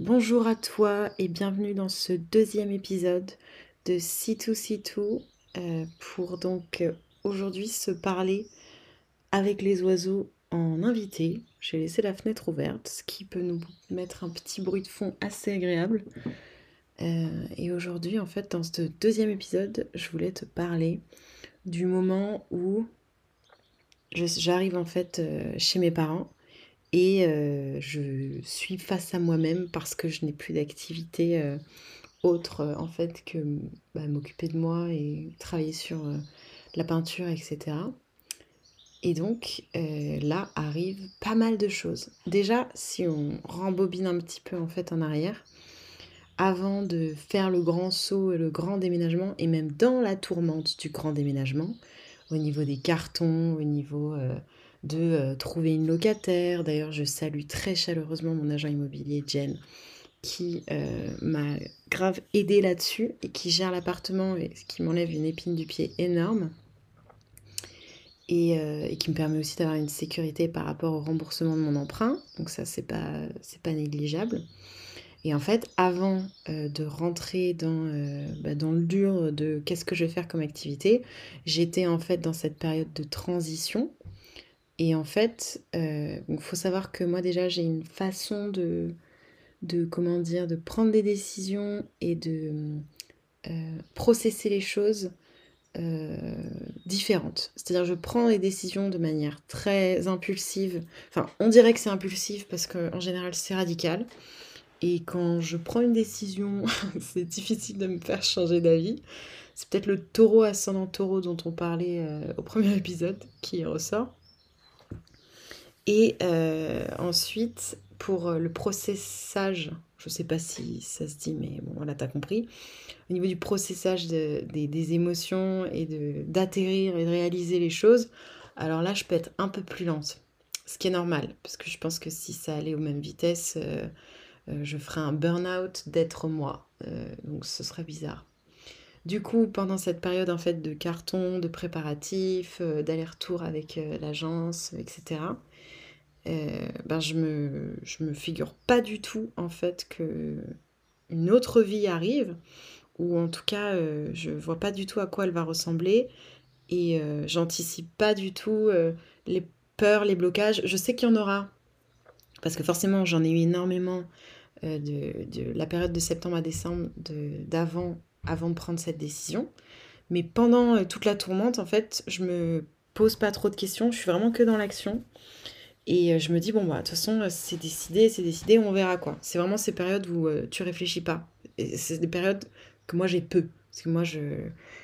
Bonjour à toi et bienvenue dans ce deuxième épisode de C2C2 euh, pour donc euh, aujourd'hui se parler avec les oiseaux en invité. J'ai laissé la fenêtre ouverte, ce qui peut nous mettre un petit bruit de fond assez agréable. Euh, et aujourd'hui, en fait, dans ce deuxième épisode, je voulais te parler du moment où j'arrive en fait chez mes parents et je suis face à moi-même parce que je n'ai plus d'activité autre en fait que bah, m'occuper de moi et travailler sur la peinture, etc. Et donc là arrivent pas mal de choses. Déjà, si on rembobine un petit peu en fait en arrière, avant de faire le grand saut et le grand déménagement, et même dans la tourmente du grand déménagement, au niveau des cartons, au niveau de euh, trouver une locataire. D'ailleurs, je salue très chaleureusement mon agent immobilier, Jen, qui euh, m'a grave aidé là-dessus et qui gère l'appartement et qui m'enlève une épine du pied énorme. Et, euh, qui me permet aussi d'avoir une sécurité par rapport au remboursement de mon emprunt. Donc ça, c'est pas, pas négligeable. Et en fait, avant de rentrer bah, dans le dur de qu'est-ce que je vais faire comme activité, j'étais en fait dans cette période de transition et en fait, il euh, faut savoir que moi déjà j'ai une façon de, de, comment dire, de prendre des décisions et de euh, processer les choses euh, différentes. C'est-à-dire je prends les décisions de manière très impulsive. Enfin, on dirait que c'est impulsif parce qu'en général c'est radical. Et quand je prends une décision, c'est difficile de me faire changer d'avis. C'est peut-être le taureau ascendant taureau dont on parlait au premier épisode qui ressort. Et euh, ensuite, pour euh, le processage, je ne sais pas si ça se dit, mais bon, voilà, tu as compris. Au niveau du processage des, émotions et d'atterrir et de réaliser les choses, alors là, je peux être un peu plus lente. Ce qui est normal, parce que je pense que si ça allait aux mêmes vitesses, euh, je ferais un burn-out d'être moi. donc ce serait bizarre. Du coup, pendant cette période en fait de carton, de préparatifs, d'aller-retour avec l'agence, etc., euh, ben je me, je me figure pas du tout en fait que une autre vie arrive, ou en tout cas euh, je vois pas du tout à quoi elle va ressembler, et euh, j'anticipe pas du tout les peurs, les blocages. Je sais qu'il y en aura, parce que forcément j'en ai eu énormément de, de, la période de septembre à décembre d'avant avant de prendre cette décision. Mais pendant toute la tourmente, en fait, je me pose pas trop de questions, je suis vraiment que dans l'action. Et euh, je me dis, bon, bah, de toute façon, euh, c'est décidé, c'est décidé, on verra quoi. C'est vraiment ces périodes où euh, tu réfléchis pas. C'est des périodes que moi j'ai peu. Parce que moi, je,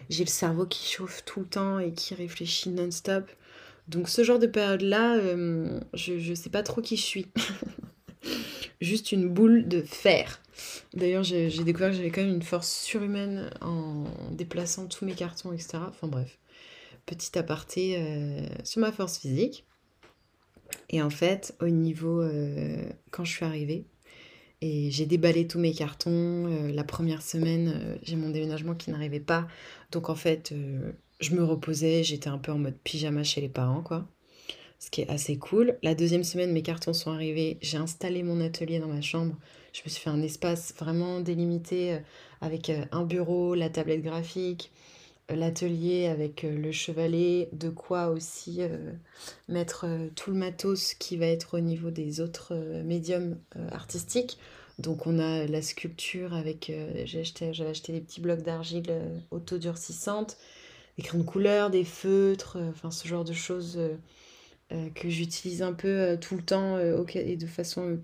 j'ai le cerveau qui chauffe tout le temps et qui réfléchit non-stop. Donc, ce genre de période-là, je, je sais pas trop qui je suis. Juste une boule de fer. D'ailleurs, j'ai découvert que j'avais quand même une force surhumaine en déplaçant tous mes cartons, etc. Enfin, bref. Petit aparté sur ma force physique. Et en fait, au niveau, euh, quand je suis arrivée, et j'ai déballé tous mes cartons, euh, la première semaine, euh, j'ai mon déménagement qui n'arrivait pas. Donc en fait, je me reposais, j'étais un peu en mode pyjama chez les parents, quoi. Ce qui est assez cool. La deuxième semaine, mes cartons sont arrivés, j'ai installé mon atelier dans ma chambre. Je me suis fait un espace vraiment délimité avec un bureau, la tablette graphique, l'atelier avec euh, le chevalet, de quoi aussi euh, mettre euh, tout le matos qui va être au niveau des autres médiums artistiques. Donc on a la sculpture avec, j'ai acheté, acheté des petits blocs d'argile autodurcissantes, des crayons de couleur, des feutres, enfin ce genre de choses que j'utilise un peu tout le temps et de façon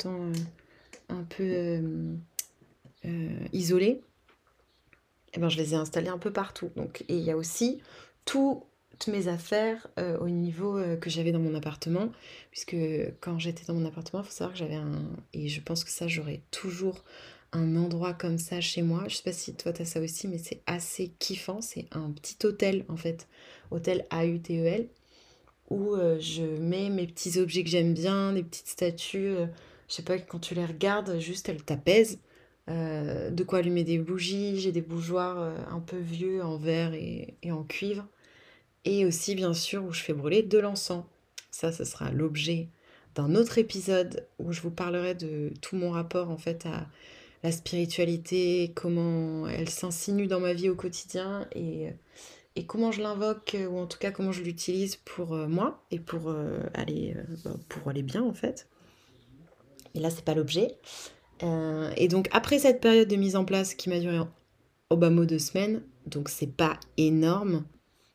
un peu isolée. Eh ben, je les ai installés un peu partout. Et il y a aussi toutes mes affaires euh, au niveau euh, que j'avais dans mon appartement, puisque quand j'étais dans mon appartement, il faut savoir que j'avais un... Et je pense que ça, j'aurais toujours un endroit comme ça chez moi. Je sais pas si toi, tu as ça aussi, mais c'est assez kiffant. C'est un petit hôtel, en fait. Hôtel A-U-T-E-L, où euh, je mets mes petits objets que j'aime bien, des petites statues. je sais pas, quand tu les regardes, juste elles t'apaisent. Euh, de quoi allumer des bougies, j'ai des bougeoirs euh, un peu vieux en verre et, en cuivre. Et aussi, bien sûr, où je fais brûler de l'encens. Ça, ce sera l'objet d'un autre épisode où je vous parlerai de tout mon rapport en fait à la spiritualité, comment elle s'insinue dans ma vie au quotidien et, et comment je l'invoque ou en tout cas comment je l'utilise pour euh, moi et pour aller bah, pour aller bien en fait. Et là c'est pas l'objet. Et donc après cette période de mise en place qui m'a duré au bas mot deux semaines, donc c'est pas énorme.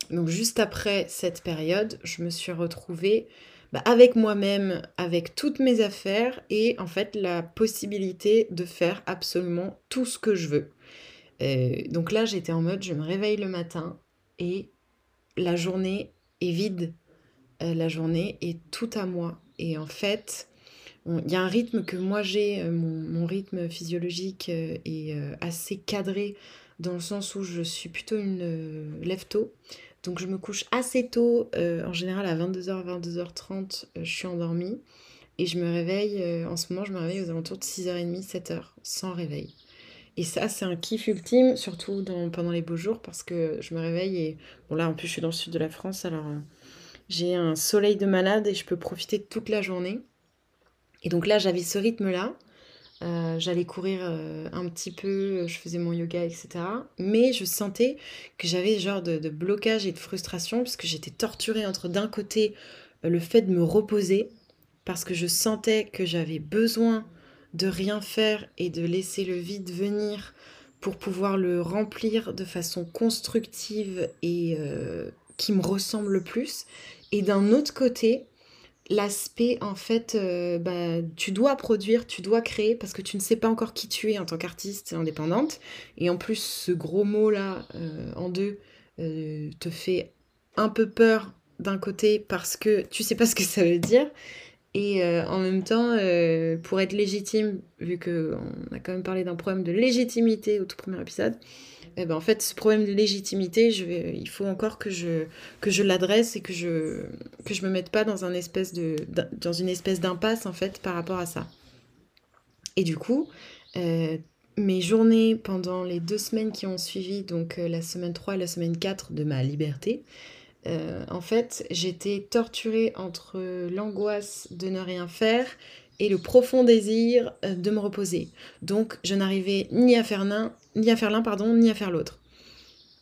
Donc juste après cette période, je me suis retrouvée bah, avec moi-même, avec toutes mes affaires et en fait la possibilité de faire absolument tout ce que je veux. Euh, donc là, j'étais en mode, je me réveille le matin et la journée est vide. Euh, la journée est tout à moi. Et en fait, il y a un rythme que moi j'ai, euh, mon, rythme physiologique est assez cadré dans le sens où je suis plutôt une lève tôt. Donc je me couche assez tôt, euh, en général à 22h, 22h30, euh, je suis endormie. Et je me réveille, euh, en ce moment, je me réveille aux alentours de 6h30, 7h, sans réveil. Et ça, c'est un kiff ultime, surtout pendant les beaux jours, parce que je me réveille et... Bon là, en plus, je suis dans le sud de la France, alors j'ai un soleil de malade et je peux profiter toute la journée. Et donc là, j'avais ce rythme-là. Euh, j'allais courir euh, un petit peu, je faisais mon yoga, etc. Mais je sentais que j'avais genre de, blocage et de frustration parce que j'étais torturée entre d'un côté euh, le fait de me reposer parce que je sentais que j'avais besoin de rien faire et de laisser le vide venir pour pouvoir le remplir de façon constructive et qui me ressemble le plus. Et d'un autre côté, l'aspect en fait euh, bah, tu dois produire tu dois créer parce que tu ne sais pas encore qui tu es en tant qu'artiste indépendante. Et en plus ce gros mot là euh, en deux euh, te fait un peu peur d'un côté parce que tu sais pas ce que ça veut dire. Et en même temps pour être légitime vu que on a quand même parlé d'un problème de légitimité au tout premier épisode eh ben, en fait, ce problème de légitimité, je il faut encore que je, que je l'adresse et que je que je me mette pas dans, un espèce de, dans une espèce d'impasse, en fait, par rapport à ça. Et du coup, euh, mes journées pendant les deux semaines qui ont suivi, donc euh, la semaine 3 et la semaine 4 de ma liberté, euh, en fait, j'étais torturée entre l'angoisse de ne rien faire et le profond désir de me reposer. Donc, je n'arrivais ni à faire l'un, ni à faire l'un, pardon, ni à faire l'autre.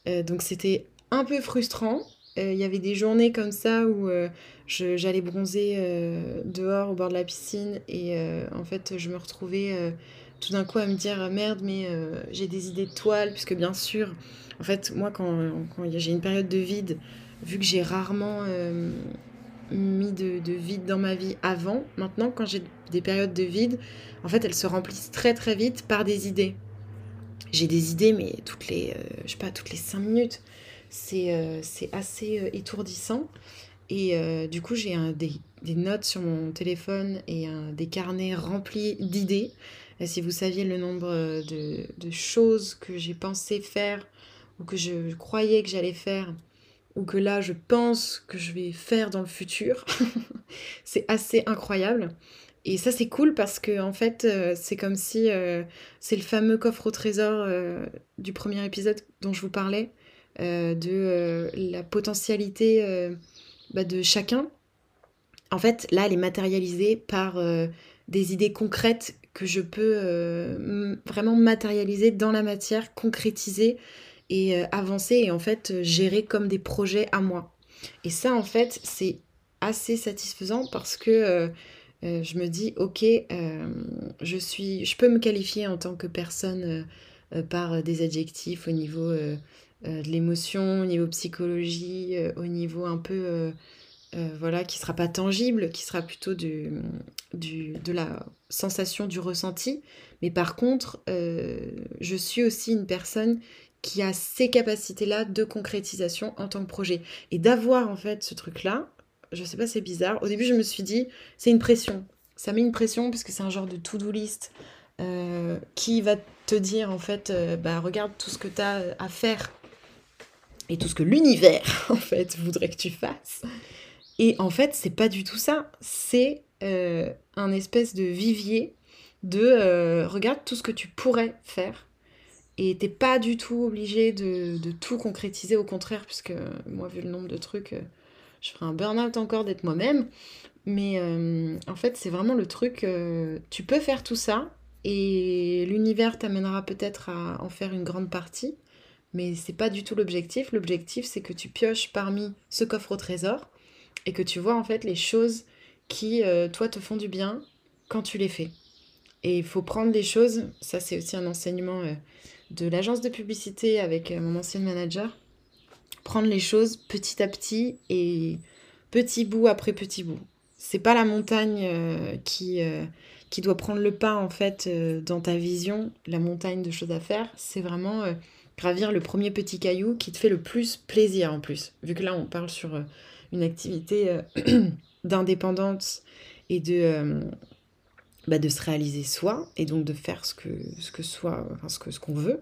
Euh, donc c'était un peu frustrant. Euh, il y avait des journées comme ça où euh, j'allais bronzer dehors au bord de la piscine et en fait je me retrouvais tout d'un coup à me dire merde mais j'ai des idées de toile puisque bien sûr en fait moi quand, quand j'ai une période de vide vu que j'ai rarement mis de, de, vide dans ma vie avant maintenant quand j'ai des périodes de vide en fait elles se remplissent très très vite par des idées j'ai des idées, mais toutes les, euh, je sais pas, toutes les cinq minutes. C'est euh, assez euh, étourdissant. Et du coup, j'ai des, des, notes sur mon téléphone et des carnets remplis d'idées. Si vous saviez le nombre de, de choses que j'ai pensé faire ou que je croyais que j'allais faire ou que là je pense que je vais faire dans le futur, c'est assez incroyable. Et ça, c'est cool parce que, en fait, euh, c'est comme si euh, c'est le fameux coffre au trésor euh, du premier épisode dont je vous parlais, de la potentialité bah, de chacun. En fait, là, elle est matérialisée par des idées concrètes que je peux vraiment matérialiser dans la matière, concrétiser et avancer et en fait gérer comme des projets à moi. Et ça, en fait, c'est assez satisfaisant parce que euh, je me dis, ok, euh, je, peux me qualifier en tant que personne euh, par des adjectifs au niveau de l'émotion, au niveau psychologie, au niveau un peu, voilà, qui sera pas tangible, qui sera plutôt de la sensation, du ressenti. Mais par contre, je suis aussi une personne qui a ces capacités-là de concrétisation en tant que projet. Et d'avoir en fait ce truc-là, je sais pas, c'est bizarre. Au début, je me suis dit, c'est une pression. Ça met une pression parce que c'est un genre de to-do list euh, qui va te dire, en fait, euh, bah regarde tout ce que tu as à faire et tout ce que l'univers, en fait, voudrait que tu fasses. Et en fait, c'est pas du tout ça. C'est euh, un espèce de vivier de regarde tout ce que tu pourrais faire. Et t'es pas du tout obligé de, de, tout concrétiser, au contraire, puisque moi, vu le nombre de trucs je ferai un burn-out encore d'être moi-même. Mais en fait, c'est vraiment le truc, tu peux faire tout ça et l'univers t'amènera peut-être à en faire une grande partie, mais c'est pas du tout l'objectif. L'objectif, c'est que tu pioches parmi ce coffre au trésor et que tu vois en fait les choses qui, toi, te font du bien quand tu les fais. Et il faut prendre les choses, ça c'est aussi un enseignement de l'agence de publicité avec mon ancien manager, prendre les choses petit à petit et petit bout après petit bout. C'est pas la montagne euh, qui, euh, qui doit prendre le pas en fait euh, dans ta vision, la montagne de choses à faire, c'est vraiment gravir le premier petit caillou qui te fait le plus plaisir en plus. Vu que là on parle sur une activité d'indépendance et de, bah, de se réaliser soi et donc de faire ce que ce que soit ce que ce qu'on veut.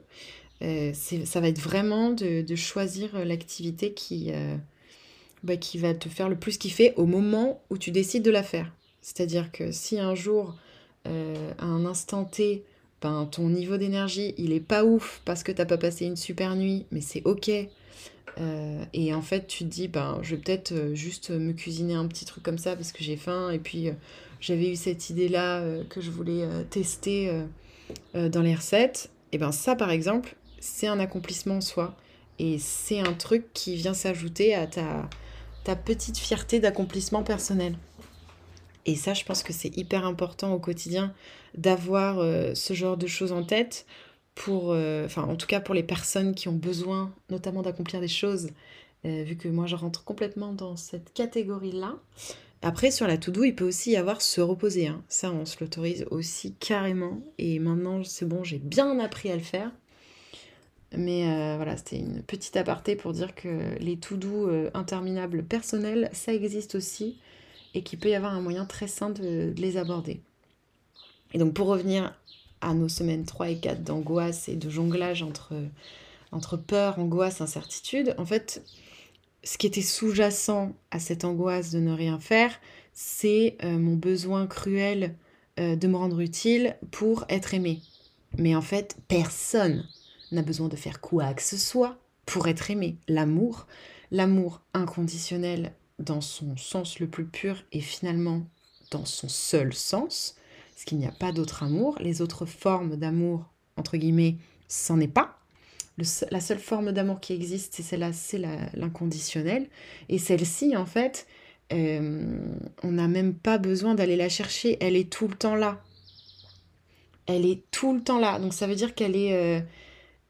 Ça va être vraiment de, choisir l'activité qui bah, qui va te faire le plus kiffer au moment où tu décides de la faire. C'est-à-dire que si un jour, euh, à un instant T, ben, ton niveau d'énergie, il est pas ouf parce que t'as pas passé une super nuit, mais c'est ok. Euh, et en fait, tu te dis, ben, je vais peut-être euh, juste me cuisiner un petit truc comme ça parce que j'ai faim. Et puis, j'avais eu cette idée-là que je voulais tester dans les recettes. Et ben ça, par exemple, c'est un accomplissement en soi. Et c'est un truc qui vient s'ajouter à ta, ta petite fierté d'accomplissement personnel. Et ça, je pense que c'est hyper important au quotidien d'avoir euh, ce genre de choses en tête pour, euh, en tout cas pour les personnes qui ont besoin notamment d'accomplir des choses, euh, vu que moi je rentre complètement dans cette catégorie-là. Après, sur la to-do, il peut aussi y avoir se reposer. Hein. Ça, on se l'autorise aussi carrément. Et maintenant, c'est bon, j'ai bien appris à le faire. Mais euh, voilà, c'était une petite aparté pour dire que les tout doux euh, interminables personnels, ça existe aussi et qu'il peut y avoir un moyen très simple de, les aborder. Et donc pour revenir à nos semaines 3 et 4 d'angoisse et de jonglage entre, entre peur, angoisse, incertitude, en fait, ce qui était sous-jacent à cette angoisse de ne rien faire, c'est euh, mon besoin cruel de me rendre utile pour être aimé. Mais en fait, personne n'a besoin de faire quoi que ce soit pour être aimé. L'amour, l'amour inconditionnel dans son sens le plus pur et finalement dans son seul sens, parce qu'il n'y a pas d'autre amour. Les autres formes d'amour, entre guillemets, c'en est pas. la seule forme d'amour qui existe, c'est celle-là, c'est l'inconditionnel. Et celle-ci, en fait, euh, on n'a même pas besoin d'aller la chercher. Elle est tout le temps là. Elle est tout le temps là. Donc ça veut dire qu'elle est, euh,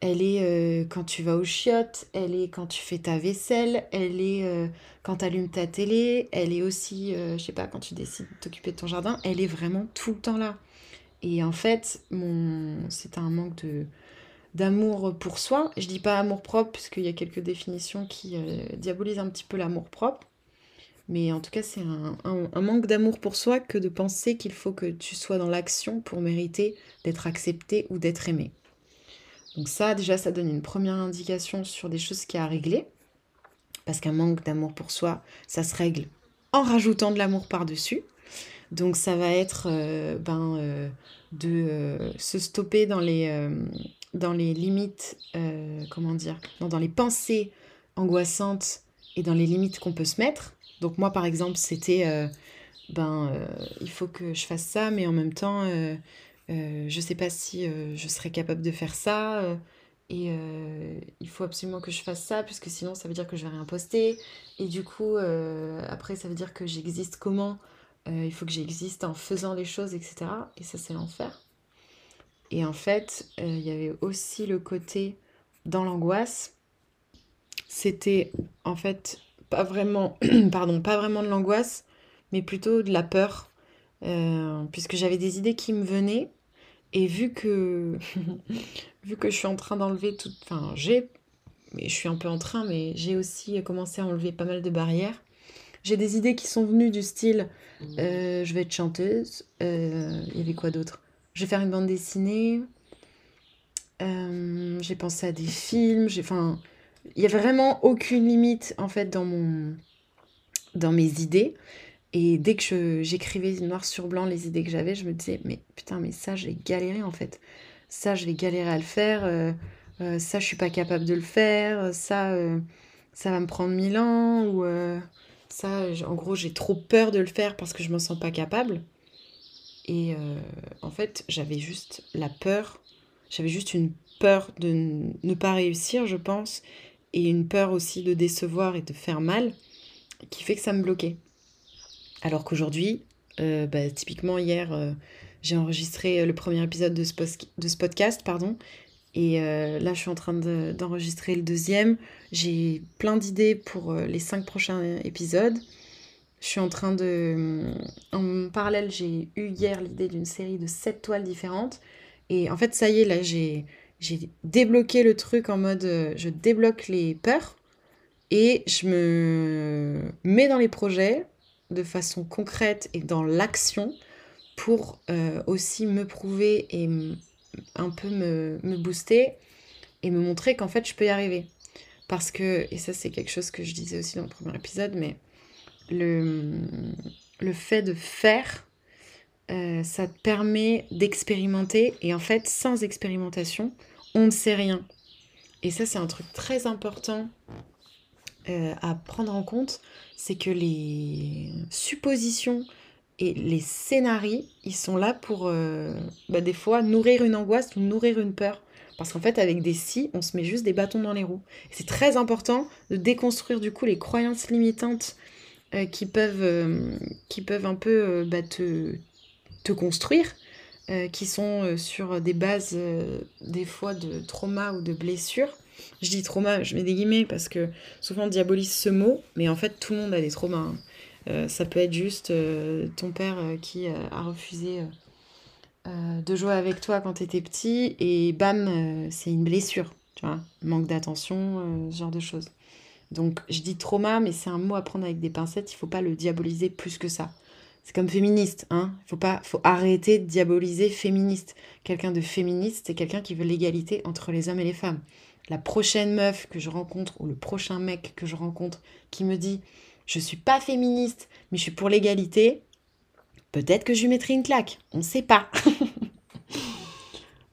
elle est euh, quand tu vas aux chiottes, elle est quand tu fais ta vaisselle, elle est euh, quand tu allumes ta télé, elle est aussi, euh, je sais pas, quand tu décides de t'occuper de ton jardin, elle est vraiment tout le temps là. Et en fait, mon... c'est un manque d'amour pour soi. Je dis pas amour propre, puisqu'il y a quelques définitions qui diabolisent un petit peu l'amour propre. Mais en tout cas, c'est un manque d'amour pour soi que de penser qu'il faut que tu sois dans l'action pour mériter d'être accepté ou d'être aimé. Donc ça, déjà, ça donne une première indication sur des choses qui a à régler. Parce qu'un manque d'amour pour soi, ça se règle en rajoutant de l'amour par-dessus. Donc ça va être euh, ben, euh, de euh, se stopper dans les, dans les limites, comment dire, dans les pensées angoissantes et dans les limites qu'on peut se mettre. Donc moi par exemple c'était ben il faut que je fasse ça mais en même temps euh, je sais pas si euh, je serais capable de faire ça. Euh, et il faut absolument que je fasse ça, puisque sinon ça veut dire que je vais rien poster. Et du coup, après, ça veut dire que j'existe comment Il faut que j'existe en faisant les choses, etc. Et ça, c'est l'enfer. Et en fait, il y avait aussi le côté dans l'angoisse. C'était en fait pas vraiment, pardon, pas vraiment de l'angoisse, mais plutôt de la peur. puisque j'avais des idées qui me venaient et vu que, vu que je suis en train d'enlever tout, enfin j'ai, mais je suis un peu en train, mais j'ai aussi commencé à enlever pas mal de barrières. J'ai des idées qui sont venues du style, euh, je vais être chanteuse. Euh, il y avait quoi d'autre? Je vais faire une bande dessinée. Euh, j'ai pensé à des films. J'ai, enfin, il y avait vraiment aucune limite en fait dans mon, dans mes idées. Et dès que j'écrivais noir sur blanc les idées que j'avais, je me disais, mais putain, mais ça, j'ai galéré en fait. Ça, je vais galérer à le faire. Euh, euh, ça, je suis pas capable de le faire. Ça, euh, ça va me prendre mille ans. Ou, Ça, en gros, j'ai trop peur de le faire parce que je me sens pas capable. Et en fait, j'avais juste la peur, j'avais juste une peur de ne pas réussir, je pense, et une peur aussi de décevoir et de faire mal, qui fait que ça me bloquait. Alors qu'aujourd'hui, bah, typiquement hier, j'ai enregistré le premier épisode de ce, podcast, pardon, et là, je suis en train d'enregistrer le deuxième. J'ai plein d'idées pour les cinq prochains épisodes. Je suis en train de... En parallèle, j'ai eu hier l'idée d'une série de sept toiles différentes. Et en fait, ça y est, là, j'ai débloqué le truc en mode... Euh, je débloque les peurs et je me mets dans les projets de façon concrète et dans l'action pour euh, aussi me prouver et un peu me, booster et me montrer qu'en fait, je peux y arriver. Parce que, et ça c'est quelque chose que je disais aussi dans le premier épisode, mais le, le fait de faire, euh, ça te permet d'expérimenter. Et en fait, sans expérimentation, on ne sait rien. Et ça, c'est un truc très important euh, à prendre en compte. C'est que les suppositions et les scénarios, ils sont là pour, euh, bah, des fois, nourrir une angoisse ou nourrir une peur. Parce qu'en fait, avec des si, on se met juste des bâtons dans les roues. C'est très important de déconstruire du coup les croyances limitantes euh, qui, peuvent, qui peuvent un peu bah, te, te, construire, qui sont sur des bases des fois de trauma ou de blessures. Je dis trauma, je mets des guillemets parce que souvent on diabolise ce mot, mais en fait tout le monde a des traumas. Hein. ça peut être juste ton père qui a refusé de jouer avec toi quand tu étais petit et bam, c'est une blessure, tu vois, manque d'attention, ce genre de choses. Donc je dis trauma, mais c'est un mot à prendre avec des pincettes, il faut pas le diaboliser plus que ça. C'est comme féministe, hein. Il faut pas, faut arrêter de diaboliser féministe. Quelqu'un de féministe, c'est quelqu'un qui veut l'égalité entre les hommes et les femmes. La prochaine meuf que je rencontre ou le prochain mec que je rencontre qui me dit je suis pas féministe, mais je suis pour l'égalité, peut-être que je lui mettrai une claque. On ne sait pas.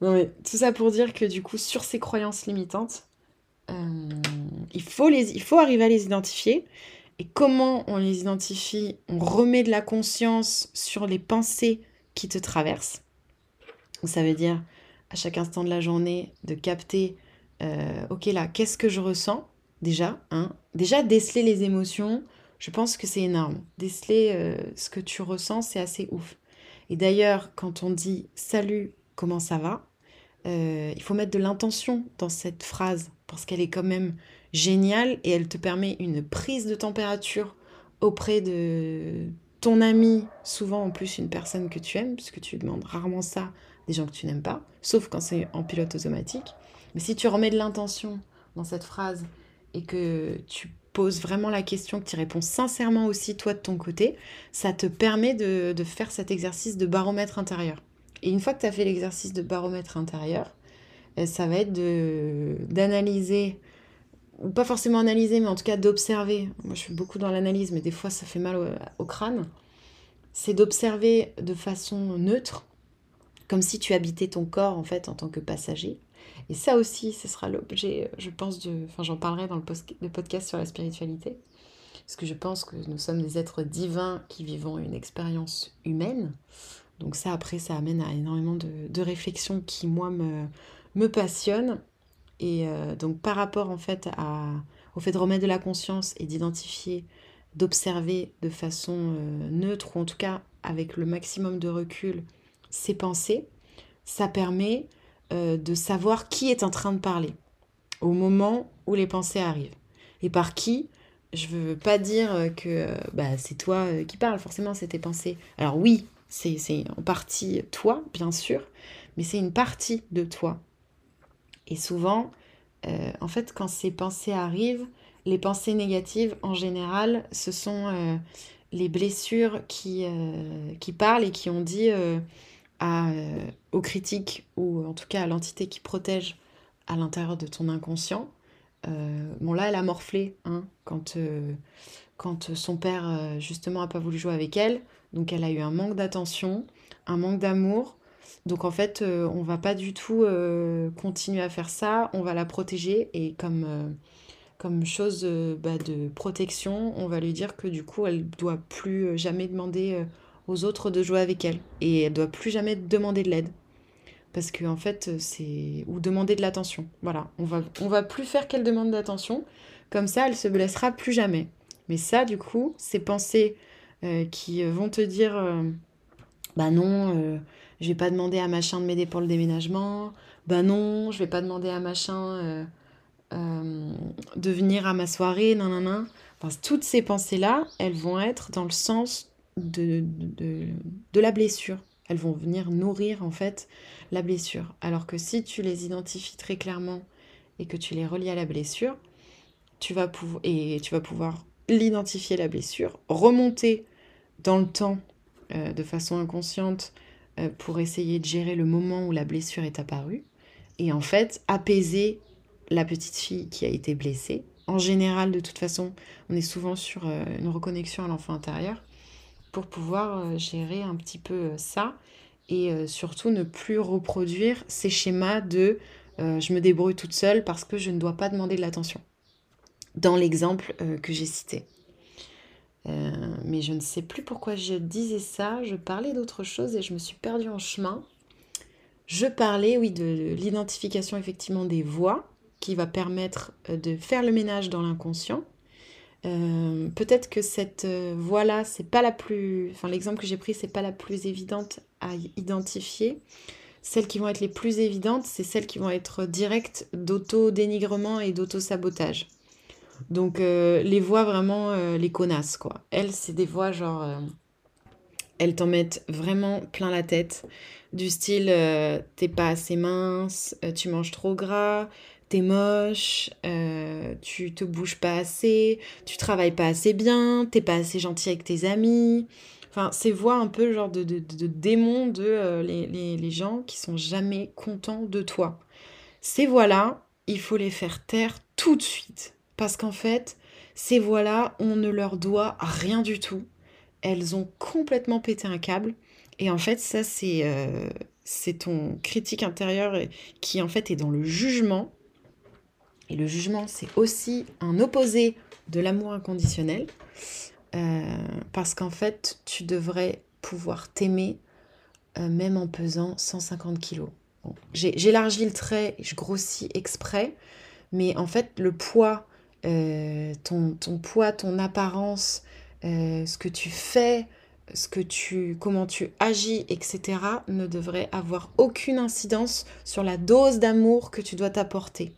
tout ça pour dire que du coup sur ces croyances limitantes, euh, il, faut il faut arriver à les identifier. Et comment on les identifie On remet de la conscience sur les pensées qui te traversent. Ça veut dire à chaque instant de la journée de capter, euh, ok là, qu'est-ce que je ressens? Déjà hein Déjà déceler les émotions, je pense que c'est énorme. Déceler euh, ce que tu ressens, c'est assez ouf. Et d'ailleurs, quand on dit salut, comment ça va Il faut mettre de l'intention dans cette phrase parce qu'elle est quand même géniale et elle te permet une prise de température auprès de ton ami, souvent en plus une personne que tu aimes, puisque tu demandes rarement ça des gens que tu n'aimes pas, sauf quand c'est en pilote automatique. Mais si tu remets de l'intention dans cette phrase et que tu poses vraiment la question, que tu réponds sincèrement aussi toi de ton côté, ça te permet de, de faire cet exercice de baromètre intérieur. Et une fois que tu as fait l'exercice de baromètre intérieur, euh, ça va être d'analyser, ou pas forcément analyser, mais en tout cas d'observer. Moi, je suis beaucoup dans l'analyse, mais des fois, ça fait mal au, crâne. C'est d'observer de façon neutre, comme si tu habitais ton corps, en fait, en tant que passager. Et ça aussi, ce sera l'objet, je pense, de... Enfin, j'en parlerai dans le, le podcast sur la spiritualité. Parce que je pense que nous sommes des êtres divins qui vivons une expérience humaine. Donc ça, après, ça amène à énormément de, de réflexions qui, moi, me, me passionne. Et euh, donc par rapport en fait au fait de remettre de la conscience et d'identifier, d'observer de façon euh, neutre ou en tout cas avec le maximum de recul ses pensées, ça permet euh, de savoir qui est en train de parler au moment où les pensées arrivent. Et par qui, je veux pas dire que bah, c'est toi qui parles, forcément c'est tes pensées. Alors oui, c'est en partie toi, bien sûr, mais c'est une partie de toi et souvent, euh, en fait, quand ces pensées arrivent, les pensées négatives, en général, ce sont euh, les blessures qui, euh, qui parlent et qui ont dit à, aux critiques, ou en tout cas à l'entité qui protège à l'intérieur de ton inconscient. bon, là, elle a morflé hein, quand, quand son père, justement, n'a pas voulu jouer avec elle. Donc, elle a eu un manque d'attention, un manque d'amour. Donc en fait, euh, on va pas du tout euh, continuer à faire ça, on va la protéger et comme euh, comme chose euh, bah, de protection, on va lui dire que du coup, elle doit plus jamais demander aux autres de jouer avec elle. Et elle doit plus jamais demander de l'aide. Parce que en fait, c'est... Ou demander de l'attention. Voilà. On va, on va plus faire qu'elle demande de l'attention. Comme ça, elle se blessera plus jamais. Mais ça, du coup, ces pensées qui vont te dire Bah non, je vais pas demander à machin de m'aider pour le déménagement. Bah non, je vais pas demander à machin euh, de venir à ma soirée, nan, Enfin, toutes ces pensées-là, elles vont être dans le sens de, la blessure. Elles vont venir nourrir en fait la blessure. Alors que si tu les identifies très clairement et que tu les relis à la blessure, tu vas pouvoir l'identifier la blessure, remonter dans le temps euh, de façon inconsciente euh, pour essayer de gérer le moment où la blessure est apparue et en fait apaiser la petite fille qui a été blessée. En général, de toute façon, on est souvent sur euh, une reconnexion à l'enfant intérieur pour pouvoir euh, gérer un petit peu euh, ça et surtout ne plus reproduire ces schémas de je me débrouille toute seule parce que je ne dois pas demander de l'attention. Dans l'exemple que j'ai cité. Mais je ne sais plus pourquoi je disais ça. Je parlais d'autre chose et je me suis perdue en chemin. Je parlais, oui, de l'identification effectivement des voix qui va permettre euh, de faire le ménage dans l'inconscient. Euh, peut-être que cette euh, voie-là, c'est pas la plus. Enfin, l'exemple que j'ai pris, c'est pas la plus évidente à identifier. Celles qui vont être les plus évidentes, c'est celles qui vont être directes d'auto-dénigrement et d'auto-sabotage. Donc, les voix vraiment les connasses, quoi. Elles, c'est des voix genre. elles t'en mettent vraiment plein la tête. Du style, t'es pas assez mince, tu manges trop gras, t'es moche, euh, tu te bouges pas assez, tu travailles pas assez bien, t'es pas assez gentil avec tes amis. Enfin, ces voix un peu genre de, de, de démons de euh, les, gens qui sont jamais contents de toi. Ces voix-là, il faut les faire taire tout de suite. Parce qu'en fait, ces voix-là, on ne leur doit rien du tout. Elles ont complètement pété un câble. Et en fait, ça, c'est euh, ton critique intérieur qui, en fait, est dans le jugement et le jugement, c'est aussi un opposé de l'amour inconditionnel. Euh, parce qu'en fait, tu devrais pouvoir t'aimer euh, même en pesant 150 kilos. J'élargis le trait, je grossis exprès, mais en fait, le poids, euh, ton, ton, poids, ton apparence, ce que tu fais, ce que tu, comment tu agis, etc., ne devrait avoir aucune incidence sur la dose d'amour que tu dois t'apporter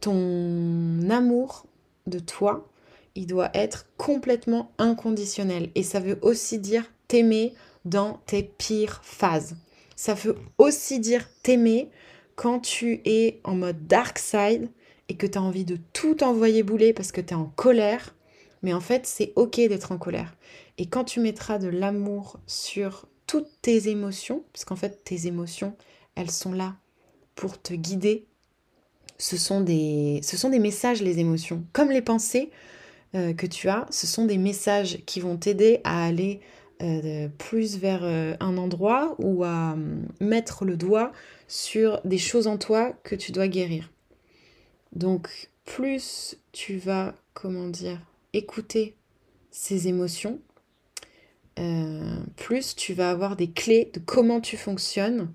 ton amour de toi, il doit être complètement inconditionnel. Et ça veut aussi dire t'aimer dans tes pires phases. Ça veut aussi dire t'aimer quand tu es en mode dark side et que tu as envie de tout envoyer bouler parce que tu es en colère. Mais en fait, c'est ok d'être en colère. Et quand tu mettras de l'amour sur toutes tes émotions, parce qu'en fait, tes émotions, elles sont là pour te guider ce sont des, ce sont des messages, les émotions. Comme les pensées euh, que tu as, ce sont des messages qui vont t'aider à aller euh, plus vers euh, un endroit ou à hum, mettre le doigt sur des choses en toi que tu dois guérir. Donc, plus tu vas, comment dire, écouter ces émotions, plus tu vas avoir des clés de comment tu fonctionnes.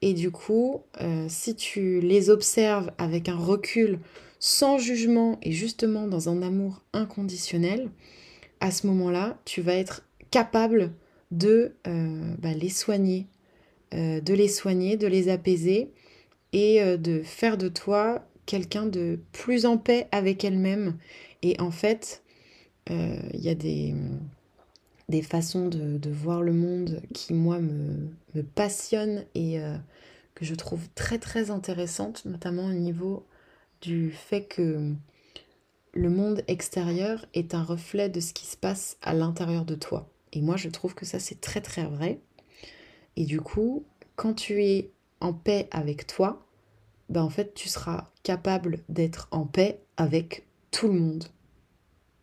Et du coup, euh, si tu les observes avec un recul, sans jugement et justement dans un amour inconditionnel, à ce moment-là, tu vas être capable de euh, bah, les soigner, euh, de les soigner, de les apaiser et de faire de toi quelqu'un de plus en paix avec elle-même. Et en fait, il y a des des façons de, voir le monde qui, moi, me, me passionnent et euh, que je trouve très, très intéressantes, notamment au niveau du fait que le monde extérieur est un reflet de ce qui se passe à l'intérieur de toi. Et moi, je trouve que ça, c'est très, très vrai. Et du coup, quand tu es en paix avec toi, ben en fait, tu seras capable d'être en paix avec tout le monde.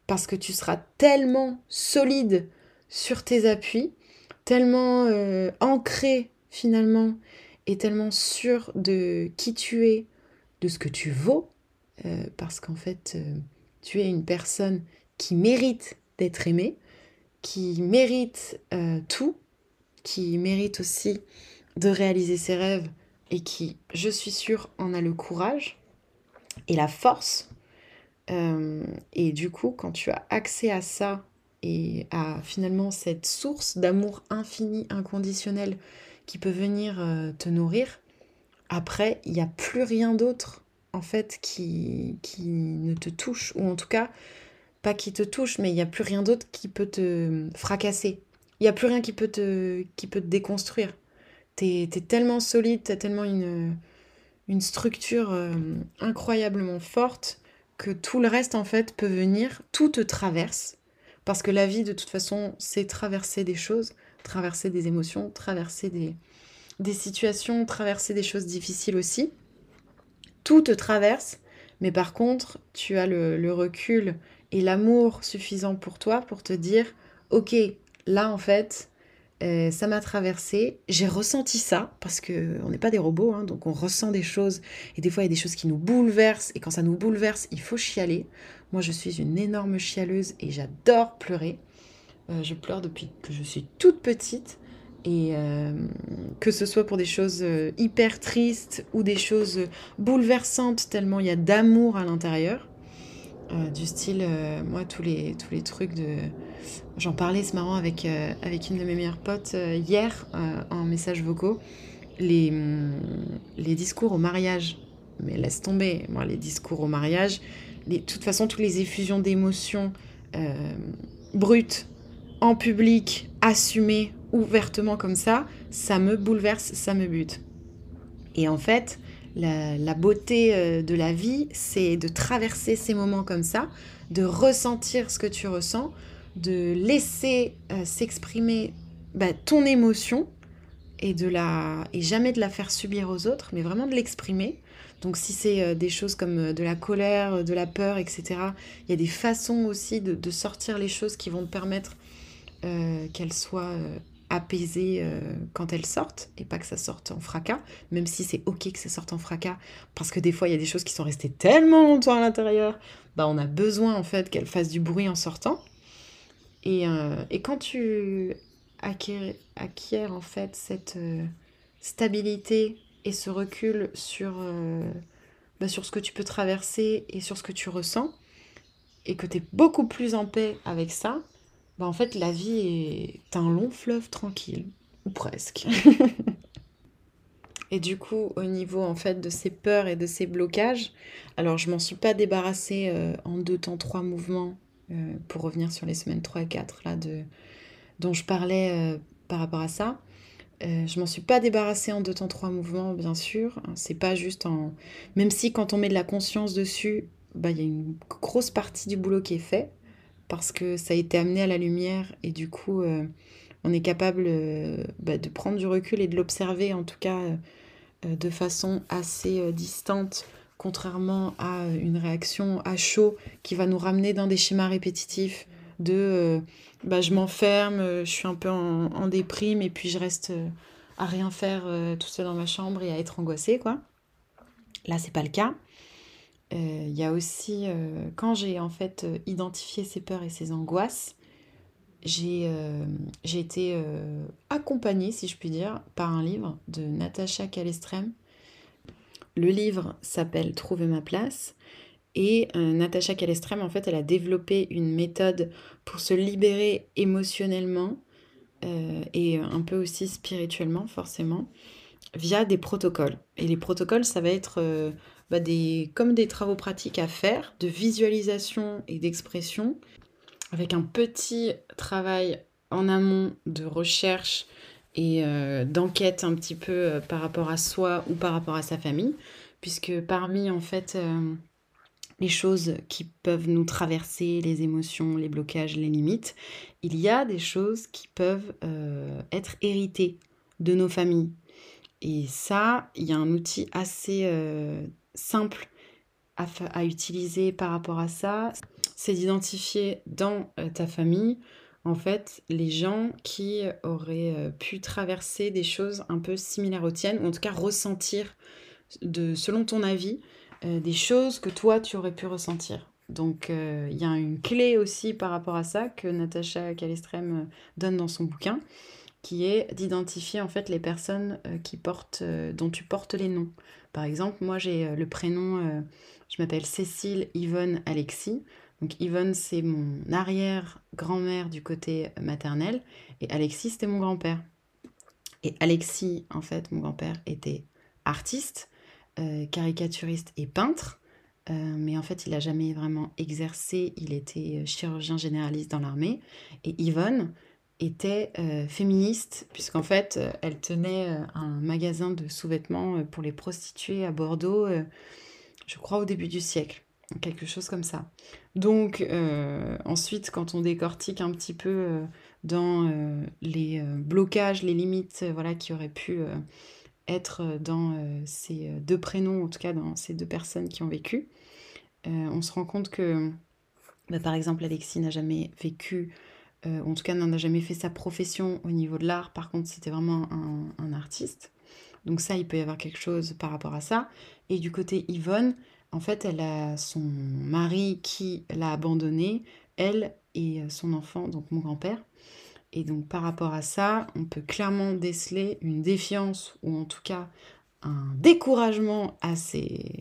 Parce que tu seras tellement solide sur tes appuis, tellement euh, ancré finalement et tellement sûr de qui tu es, de ce que tu vaux, parce qu'en fait, tu es une personne qui mérite d'être aimée, qui mérite tout, qui mérite aussi de réaliser ses rêves et qui, je suis sûre, en a le courage et la force. et du coup, quand tu as accès à ça et à finalement cette source d'amour infini, inconditionnel qui peut venir euh, te nourrir, après, il n'y a plus rien d'autre en fait qui, qui ne te touche, ou en tout cas, pas qui te touche, mais il n'y a plus rien d'autre qui peut te fracasser. Il n'y a plus rien qui peut te, qui peut te déconstruire. Tu es, tellement solide, tu as tellement une, structure euh, incroyablement forte que tout le reste, en fait, peut venir, tout te traverse, parce que la vie, de toute façon, c'est traverser des choses, traverser des émotions, traverser des, des situations, traverser des choses difficiles aussi. Tout te traverse, mais par contre, tu as le, recul et l'amour suffisant pour toi pour te dire, ok, là en fait, euh, ça m'a traversé, j'ai ressenti ça, parce qu'on n'est pas des robots, hein, donc on ressent des choses, et des fois il y a des choses qui nous bouleversent, et quand ça nous bouleverse, il faut chialer. Moi je suis une énorme chialeuse et j'adore pleurer. Euh, je pleure depuis que je suis toute petite, et euh, que ce soit pour des choses hyper tristes ou des choses bouleversantes, tellement il y a d'amour à l'intérieur. Du style, moi, tous les, tous les trucs de J'en parlais, c'est marrant, avec, euh, avec une de mes meilleures potes euh, hier euh, en message vocaux. Les, hum, les discours au mariage, mais laisse tomber, moi, les discours au mariage, de toute façon, toutes les effusions d'émotions brutes, en public, assumées, ouvertement comme ça, ça me bouleverse, ça me bute. Et en fait, la, beauté de la vie, c'est de traverser ces moments comme ça, de ressentir ce que tu ressens, de laisser euh, s'exprimer bah, ton émotion et de la et jamais de la faire subir aux autres, mais vraiment de l'exprimer. Donc si c'est euh, des choses comme euh, de la colère, de la peur, etc., il y a des façons aussi de, sortir les choses qui vont te permettre qu'elles soient apaisées quand elles sortent et pas que ça sorte en fracas, même si c'est ok que ça sorte en fracas, parce que des fois il y a des choses qui sont restées tellement longtemps à l'intérieur, bah on a besoin en fait qu'elles fassent du bruit en sortant. Euh, et, quand tu acquiers, en fait cette euh, stabilité et ce recul sur, euh, bah, sur ce que tu peux traverser et sur ce que tu ressens, et que tu es beaucoup plus en paix avec ça, bah en fait la vie est un long fleuve tranquille, ou presque. et du coup, au niveau en fait de ces peurs et de ces blocages, alors je m'en suis pas débarrassée en deux temps, trois mouvements euh, pour revenir sur les semaines 3 et 4 là, de, dont je parlais euh, par rapport à ça. Euh, je m'en suis pas débarrassée en deux temps trois mouvements, bien sûr. C'est pas juste en. Même si quand on met de la conscience dessus, bah, il y a une grosse partie du boulot qui est fait parce que ça a été amené à la lumière et du coup, on est capable bah, de prendre du recul et de l'observer en tout cas de façon assez distante contrairement à une réaction à chaud qui va nous ramener dans des schémas répétitifs de euh, bah, je m'enferme, je suis un peu en, déprime et puis je reste euh, à rien faire euh, tout seul dans ma chambre et à être angoissée quoi. Là c'est pas le cas. Il y a aussi quand j'ai en fait identifié ces peurs et ces angoisses, j'ai été accompagnée, si je puis dire, par un livre de Natacha Calestrem le livre s'appelle Trouver ma place. Et euh, Natacha Calestrem, en fait, elle a développé une méthode pour se libérer émotionnellement euh, et un peu aussi spirituellement, forcément, via des protocoles. Et les protocoles, ça va être euh, bah, des, comme des travaux pratiques à faire, de visualisation et d'expression, avec un petit travail en amont de recherche et euh, d'enquête un petit peu euh, par rapport à soi ou par rapport à sa famille, puisque parmi en fait euh, les choses qui peuvent nous traverser, les émotions, les blocages, les limites, il y a des choses qui peuvent être héritées de nos familles. Et ça, il y a un outil assez simple à, utiliser par rapport à ça, c'est d'identifier dans ta famille en fait, les gens qui auraient euh, pu traverser des choses un peu similaires aux tiennes, ou en tout cas ressentir, selon ton avis, des choses que toi tu aurais pu ressentir. Donc il y a une clé aussi par rapport à ça que Natacha Calestrem donne dans son bouquin, qui est d'identifier en fait les personnes qui portent, dont tu portes les noms. Par exemple, moi j'ai le prénom, je m'appelle Cécile Yvonne Alexis. Donc Yvonne, c'est mon arrière-grand-mère du côté maternel et Alexis, c'était mon grand-père. Et Alexis, en fait, mon grand-père était artiste, euh, caricaturiste et peintre, euh, mais en fait, il n'a jamais vraiment exercé, il était euh, chirurgien généraliste dans l'armée. Et Yvonne était féministe, puisqu'en fait, elle tenait un magasin de sous-vêtements pour les prostituées à Bordeaux, je crois au début du siècle quelque chose comme ça. Donc euh, ensuite, quand on décortique un petit peu euh, dans euh, les blocages, les limites, voilà, qui auraient pu être dans ces deux prénoms, en tout cas dans ces deux personnes qui ont vécu, on se rend compte que, bah, par exemple, Alexis n'a jamais vécu, en tout cas n'en a jamais fait sa profession au niveau de l'art. Par contre, c'était vraiment un, un artiste. Donc ça, il peut y avoir quelque chose par rapport à ça. Et du côté Yvonne, en fait, elle a son mari qui l'a abandonnée, elle et euh, son enfant, donc mon grand-père. Et donc par rapport à ça, on peut clairement déceler une défiance ou en tout cas un découragement assez,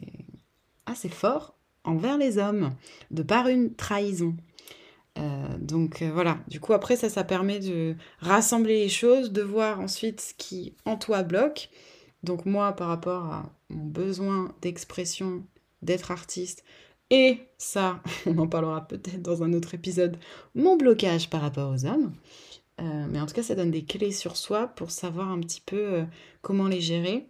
assez fort envers les hommes, de par une trahison. Euh, donc euh, voilà, du coup après ça, ça permet de rassembler les choses, de voir ensuite ce qui en toi bloque. Donc moi par rapport à mon besoin d'expression d'être artiste. Et ça, on en parlera peut-être dans un autre épisode, mon blocage par rapport aux hommes. Euh, mais en tout cas, ça donne des clés sur soi pour savoir un petit peu comment les gérer.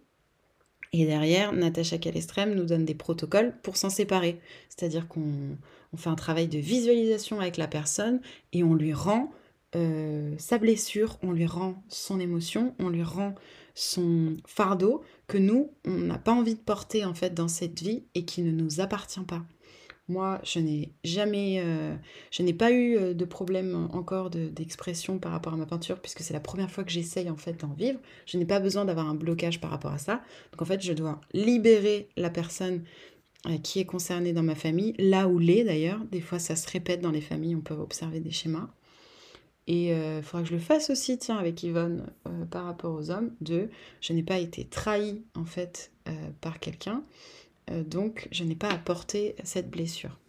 Et derrière, Natacha Calestrem nous donne des protocoles pour s'en séparer. C'est-à-dire qu'on fait un travail de visualisation avec la personne et on lui rend euh, sa blessure, on lui rend son émotion, on lui rend son fardeau que nous, on n'a pas envie de porter en fait dans cette vie et qui ne nous appartient pas. Moi, je n'ai jamais, euh, je n'ai pas eu euh, de problème encore d'expression par rapport à ma peinture, puisque c'est la première fois que j'essaye en fait d'en vivre. Je n'ai pas besoin d'avoir un blocage par rapport à ça. Donc en fait, je dois libérer la personne qui est concernée dans ma famille, là où l'est d'ailleurs. Des fois, ça se répète dans les familles, on peut observer des schémas. Et il euh, faudra que je le fasse aussi, tiens, avec Yvonne, euh, par rapport aux hommes, de je n'ai pas été trahi en fait euh, par quelqu'un, donc je n'ai pas apporté cette blessure.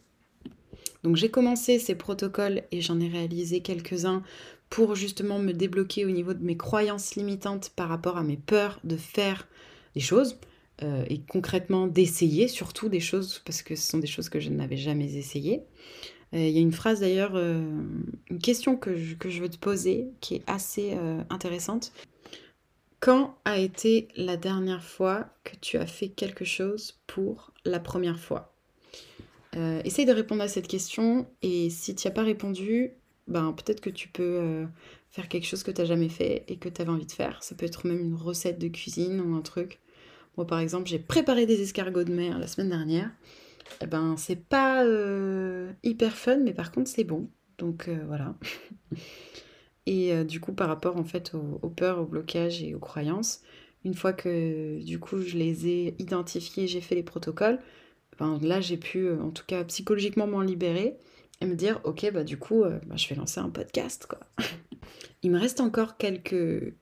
Donc j'ai commencé ces protocoles et j'en ai réalisé quelques-uns pour justement me débloquer au niveau de mes croyances limitantes par rapport à mes peurs de faire des choses et concrètement d'essayer surtout des choses parce que ce sont des choses que je n'avais jamais essayées. Euh, il y a une phrase d'ailleurs, euh, une question que je, veux te poser qui est assez euh, intéressante. Quand a été la dernière fois que tu as fait quelque chose pour la première fois? Essaye de répondre à cette question et si tu n'y as pas répondu, ben, peut-être que tu peux faire quelque chose que tu n'as jamais fait et que tu avais envie de faire. Ça peut être même une recette de cuisine ou un truc. Moi par exemple, j'ai préparé des escargots de mer la semaine dernière eh ben, c'est pas euh, hyper fun, mais par contre, c'est bon. Donc euh, voilà. et euh, du coup, par rapport en fait aux, peurs, aux blocages et aux croyances, une fois que du coup je les ai identifiés, j'ai fait les protocoles, ben, là j'ai pu en tout cas psychologiquement m'en libérer et me dire ok bah du coup bah, je vais lancer un podcast. Il me reste encore quelques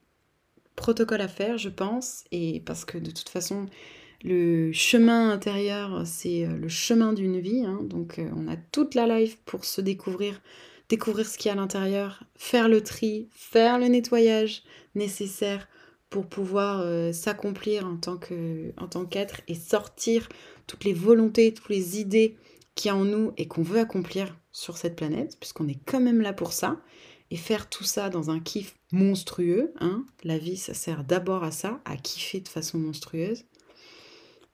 protocoles à faire je pense et parce que de toute façon le chemin intérieur, c'est euh, le chemin d'une vie. Hein. donc euh, on a toute la life pour se découvrir, découvrir ce qu'il y a à l'intérieur, faire le tri, faire le nettoyage nécessaire pour pouvoir euh, s'accomplir en tant qu'être et sortir toutes les volontés, toutes les idées qu'il y a en nous et qu'on veut accomplir sur cette planète, puisqu'on est quand même là pour ça. Et faire tout ça dans un kiff monstrueux. Hein. La vie, ça sert d'abord à ça, à kiffer de façon monstrueuse.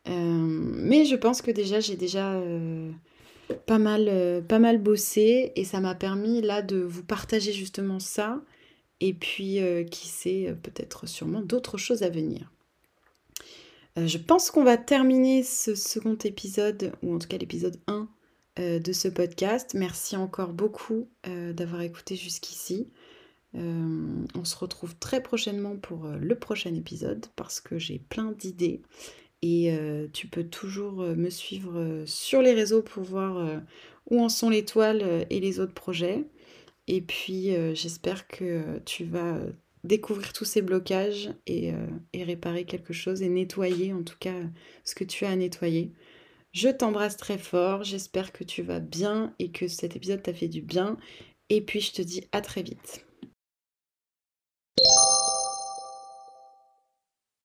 Euh, mais je pense que déjà, j'ai déjà euh, pas, mal, euh, pas mal bossé et ça m'a permis là de vous partager justement ça. Et puis, qui sait, peut-être sûrement d'autres choses à venir. je pense qu'on va terminer ce second épisode, ou en tout cas l'épisode 1 de ce podcast. Merci encore beaucoup d'avoir écouté jusqu'ici. on se retrouve très prochainement pour le prochain épisode parce que j'ai plein d'idées Et tu peux toujours me suivre sur les réseaux pour voir où en sont les toiles et les autres projets. Et puis j'espère que tu vas découvrir tous ces blocages et, et, réparer quelque chose et nettoyer en tout cas ce que tu as à nettoyer. Je t'embrasse très fort, j'espère que tu vas bien et que cet épisode t'a fait du bien. Et puis je te dis à très vite.